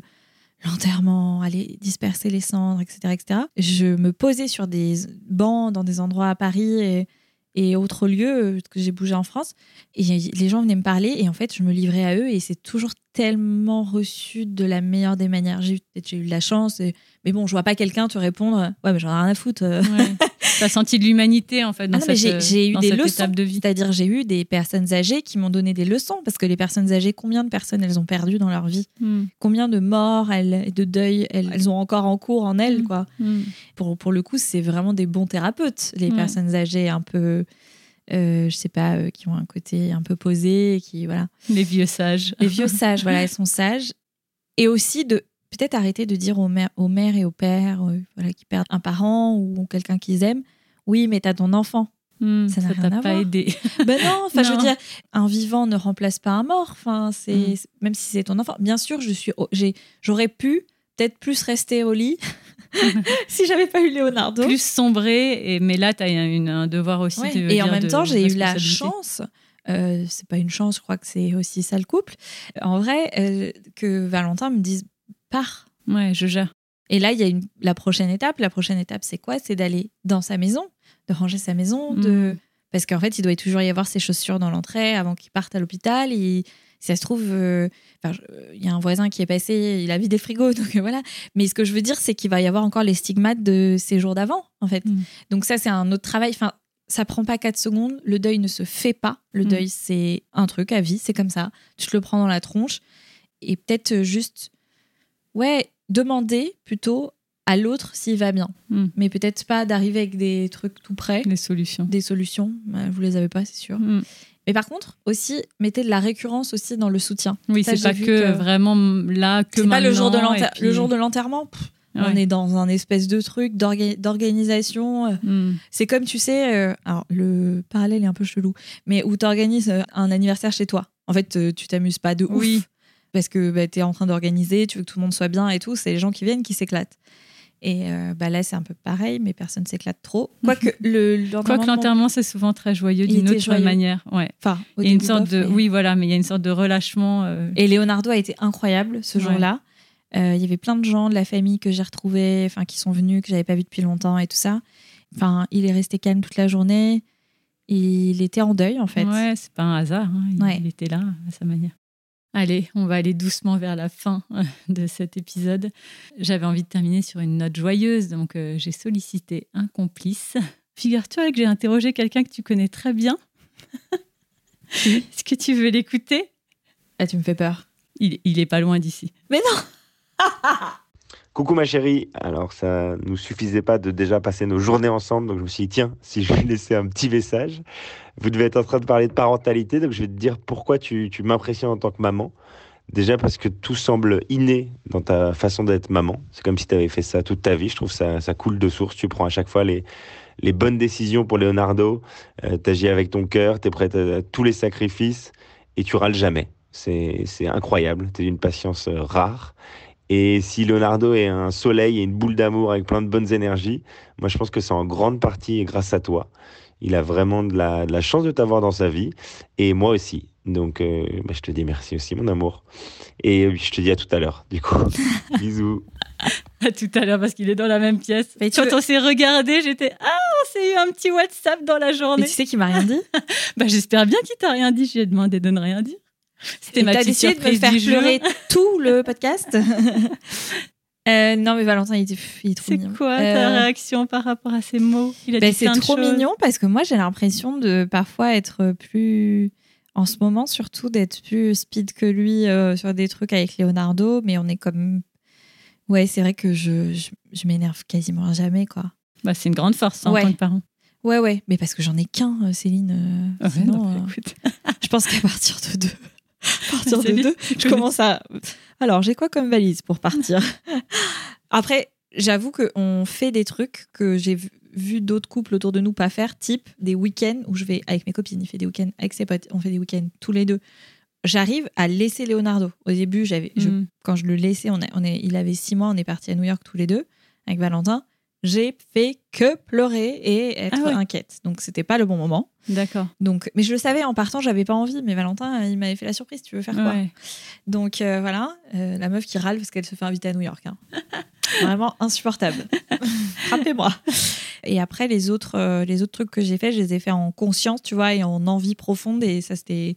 l'enterrement, aller disperser les cendres, etc., etc., je me posais sur des bancs dans des endroits à Paris et, et autres lieux euh, que j'ai bougé en France. Et les gens venaient me parler et en fait, je me livrais à eux et c'est toujours tellement reçu de la meilleure des manières. J'ai eu, peut-être j'ai eu de la chance, et- mais bon, je vois pas quelqu'un te répondre Ouais, mais j'en ai rien à foutre. euh. Ouais. T'as senti de l'humanité en fait dans Ah non, cette, j'ai j'ai eu dans des cette leçons. étape de vie. C'est-à-dire, j'ai eu des personnes âgées qui m'ont donné des leçons. Parce que les personnes âgées, combien de personnes elles ont perdu dans leur vie? Mm. Combien de morts et de deuil elles, elles ont encore en cours en elles, Mm. quoi? Mm. Pour, pour le coup, c'est vraiment des bons thérapeutes, les personnes âgées un peu, euh, je sais pas, euh, qui ont un côté un peu posé, qui, voilà. Les vieux sages. Les vieux sages, voilà, elles sont sages. Et aussi de peut-être arrêter de dire aux mères, aux mères et aux pères euh, voilà, qui perdent un parent ou quelqu'un qu'ils aiment, oui, mais t'as ton enfant. Mm. Ça n'a rien à pas voir. aidé. Ben non, enfin, je veux dire, un vivant ne remplace pas un mort. Enfin, c'est Mm. c'est- même si c'est ton enfant. Bien sûr, je suis, j'aurais pu peut-être plus rester au lit si j'avais pas eu Leonardo. Plus sombré, et, mais là, tu as une, un devoir aussi. Ouais. de Et en même temps, j'ai eu la chance. euh, c'est pas une chance, je crois que c'est aussi ça le couple. En vrai, euh, que Valentin me dise pars. Ouais, je gère. Et là, il y a une, la prochaine étape. La prochaine étape, c'est quoi? C'est d'aller dans sa maison, de ranger sa maison, de Mm. parce qu'en fait, il doit toujours y avoir ses chaussures dans l'entrée avant qu'il parte à l'hôpital. Si ça se trouve, euh, enfin, euh, il y a un voisin qui est passé, il a vidé le frigo, donc euh, voilà. Mais ce que je veux dire, c'est qu'il va y avoir encore les stigmates de ces jours d'avant, en fait. Mm. Donc ça, c'est un autre travail. Enfin, ça prend pas quatre secondes. Le deuil ne se fait pas. Le Mm. deuil, c'est un truc à vie, c'est comme ça. Tu te le prends dans la tronche. Et peut-être juste, ouais, demander plutôt à l'autre s'il va bien. Mm. Mais peut-être pas d'arriver avec des trucs tout prêts Les solutions. des solutions. Bah, Vous les avez pas, c'est sûr. Mais par contre, aussi, mettez de la récurrence aussi dans le soutien. Oui, c'est pas que, que- vraiment là, que C'est pas le jour de maintenant, l'enter- et puis- le jour de l'enterrement. On est dans un espèce de truc d'orga- d'organisation. euh, Mm. C'est comme, tu sais, euh, alors le parallèle est un peu chelou, mais où tu organises un anniversaire chez toi. En fait, euh, tu t'amuses pas de ouf. Oui. parce que bah, tu es en train d'organiser, tu veux que tout le monde soit bien et tout. C'est les gens qui viennent qui s'éclatent. Et euh, bah là, c'est un peu pareil, mais personne s'éclate trop. Quoique le Quoique l'enterrement, c'est souvent très joyeux d'une autre joyeux. manière. Ouais. Enfin, au Il y a une sorte de, mais- oui, voilà, mais il y a une sorte de relâchement. euh, Et Leonardo a été incroyable ce Ouais. jour-là. Euh, Il y avait plein de gens de la famille que j'ai retrouvés, enfin qui sont venus, que j'avais pas vu depuis longtemps et tout ça. Enfin, il est resté calme toute la journée. Il était en deuil en fait. Ouais, c'est pas un hasard. hein, Il, Ouais. il était là à sa manière. Allez, on va aller doucement vers la fin euh, de cet épisode. J'avais envie de terminer sur une note joyeuse, donc euh, j'ai sollicité un complice. Figure-toi que j'ai interrogé quelqu'un que tu connais très bien. Est-ce que tu veux l'écouter? Ah, tu me fais peur. il, il est pas loin d'ici. Mais non Coucou ma chérie, alors ça nous suffisait pas de déjà passer nos journées ensemble, donc je me suis dit tiens, si je lui laissais un petit message, vous devez être en train de parler de parentalité, donc je vais te dire pourquoi tu, tu m'impressionnes en tant que maman. Déjà parce que tout semble inné dans ta façon d'être maman. C'est comme si tu avais fait ça toute ta vie. Je trouve ça, ça coule de source. Tu prends à chaque fois les, les bonnes décisions pour Leonardo. tu agis avec ton cœur. Tu es prête à, à tous les sacrifices et tu râles jamais. C'est incroyable. Tu es d'une patience euh, rare. Et si Leonardo est un soleil et une boule d'amour avec plein de bonnes énergies, moi je pense que c'est en grande partie grâce à toi. Il a vraiment de la, de la chance de t'avoir dans sa vie et moi aussi. Donc euh, bah, je te dis merci aussi mon amour. Et je te dis à tout à l'heure du coup. Bisous. À tout à l'heure parce qu'il est dans la même pièce. Mais tu Quand veux- on s'est regardé, j'étais ah, on s'est eu un petit WhatsApp dans la Mais journée. tu sais qu'il m'a rien dit Bah, j'espère bien qu'il t'a rien dit. Je lui ai demandé de ne rien dire. C'était ma petite décidé de me surprise faire du pleurer tout le podcast Euh, Non, mais Valentin, il, était, il est trop C'est mignon. quoi ta Euh, réaction par rapport à ces mots? Ben, c'est trop choses. mignon parce que moi j'ai l'impression de parfois être plus en ce moment surtout d'être plus speed que lui euh, sur des trucs avec Leonardo mais on est comme ouais c'est vrai que je, je, je m'énerve quasiment jamais quoi Bah, c'est une grande force hein, Ouais. en tant que parent. ouais ouais mais parce que j'en ai qu'un Céline euh, Ah ouais, sinon, donc, euh, écoute. je pense qu'à partir de deux partir de deux je commence à alors j'ai quoi comme valise pour partir après j'avoue qu'on fait des trucs que j'ai vu, vu d'autres couples autour de nous pas faire, type des week-ends où je vais avec mes copines, il fait des week-ends avec ses potes, on fait des week-ends tous les deux. J'arrive à laisser Leonardo. Au début, j'avais, je- Mm. quand je le laissais, on, a- on est, il avait six mois, on est parti à New York tous les deux avec Valentin. J'ai fait que pleurer et être Ah ouais. inquiète. Donc c'était pas le bon moment. D'accord. Donc, mais je le savais en partant, j'avais pas envie. Mais Valentin, il m'avait fait la surprise. Tu veux faire quoi? Ouais. donc euh, voilà, euh, la meuf qui râle parce qu'elle se fait inviter à New York. hein. Vraiment insupportable. Frappez-moi. Et après, les autres, euh, les autres trucs que j'ai fait, je les ai fait en conscience, tu vois, et en envie profonde. Et ça, c'était.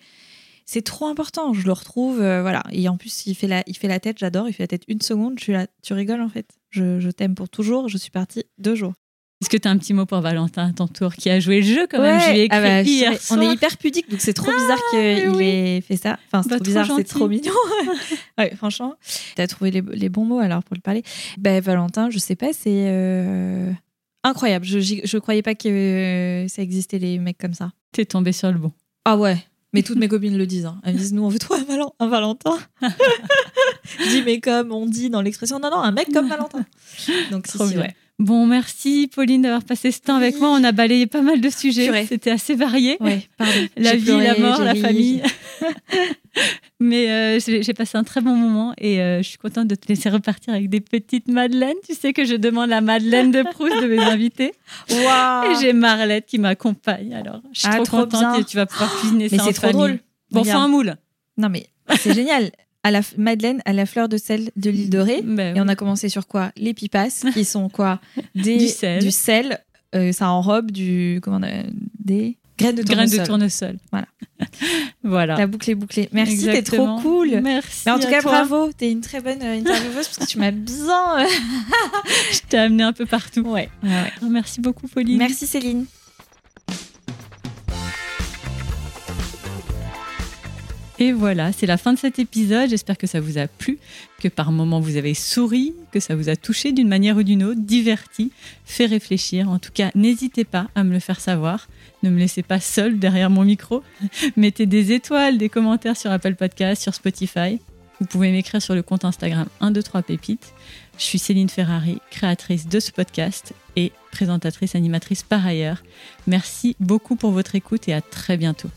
C'est trop important. Je le retrouve, euh, voilà. Et en plus, il fait la, il fait la tête, j'adore. Il fait la tête une seconde. Je suis là, tu rigoles en fait. Je, je t'aime pour toujours. Je suis partie deux jours. Est-ce que tu as un petit mot pour Valentin à ton tour qui a joué le jeu quand même Je lui ai écrit ah bah, hier sais, on est hyper pudique, donc c'est trop bizarre qu'il oui. ait fait ça. Enfin, c'est Bah, trop bizarre, c'est trop mignon. ouais, franchement, t'as trouvé les, les bons mots alors pour le parler. Ben Valentin, je sais pas, c'est euh, incroyable. Je, je croyais pas que euh, ça existait les mecs comme ça. T'es tombé sur le bon. Ah ouais. Mais toutes mes copines le disent. hein. Elles me disent, nous, on veut toi un, Valen- un Valentin. je dis, mais comme on dit dans l'expression, non, non, un mec comme Valentin. Donc, si, Trop si, bien. ouais. Bon, merci Pauline d'avoir passé ce temps avec Oui. moi. On a balayé pas mal de sujets. C'était assez varié. Ouais, pardon. La vie, pleuré, la mort, la famille. Mais euh, j'ai passé un très bon moment et euh, je suis contente de te laisser repartir avec des petites madeleines. Tu sais que je demande la madeleine de Proust de mes invités. Waouh. Et j'ai Marlette qui m'accompagne. Alors, je suis Ah, trop, trop contente bien. et tu vas pouvoir cuisiner Mais ça en c'est trop famille. drôle. Bon, fais un moule. Non, mais c'est génial. À la Madeleine, à la fleur de sel de l'île de Ré. Ben Et on a commencé sur quoi? Les pipas, qui sont quoi? Des, Du sel. Du sel. euh, ça enrobe du. Comment on a- Des graines de Graines tournesol. de tournesol. Voilà. voilà. La boucle est bouclée. Merci, t'es trop cool. Merci. Mais en tout cas, toi. bravo. T'es une très bonne euh, intervieweuse parce que tu m'as bien. euh, Je t'ai amené un peu partout. Ouais. ouais, ouais. Merci beaucoup, Pauline. Merci Céline. Et voilà, c'est la fin de cet épisode. J'espère que ça vous a plu, que par moments vous avez souri, que ça vous a touché d'une manière ou d'une autre, diverti, fait réfléchir. En tout cas, n'hésitez pas à me le faire savoir. Ne me laissez pas seule derrière mon micro. Mettez des étoiles, des commentaires sur Apple Podcast, sur Spotify. Vous pouvez m'écrire sur le compte Instagram 123 pépites. Je suis Céline Ferrari, créatrice de ce podcast et présentatrice animatrice par ailleurs. Merci beaucoup pour votre écoute et à très bientôt.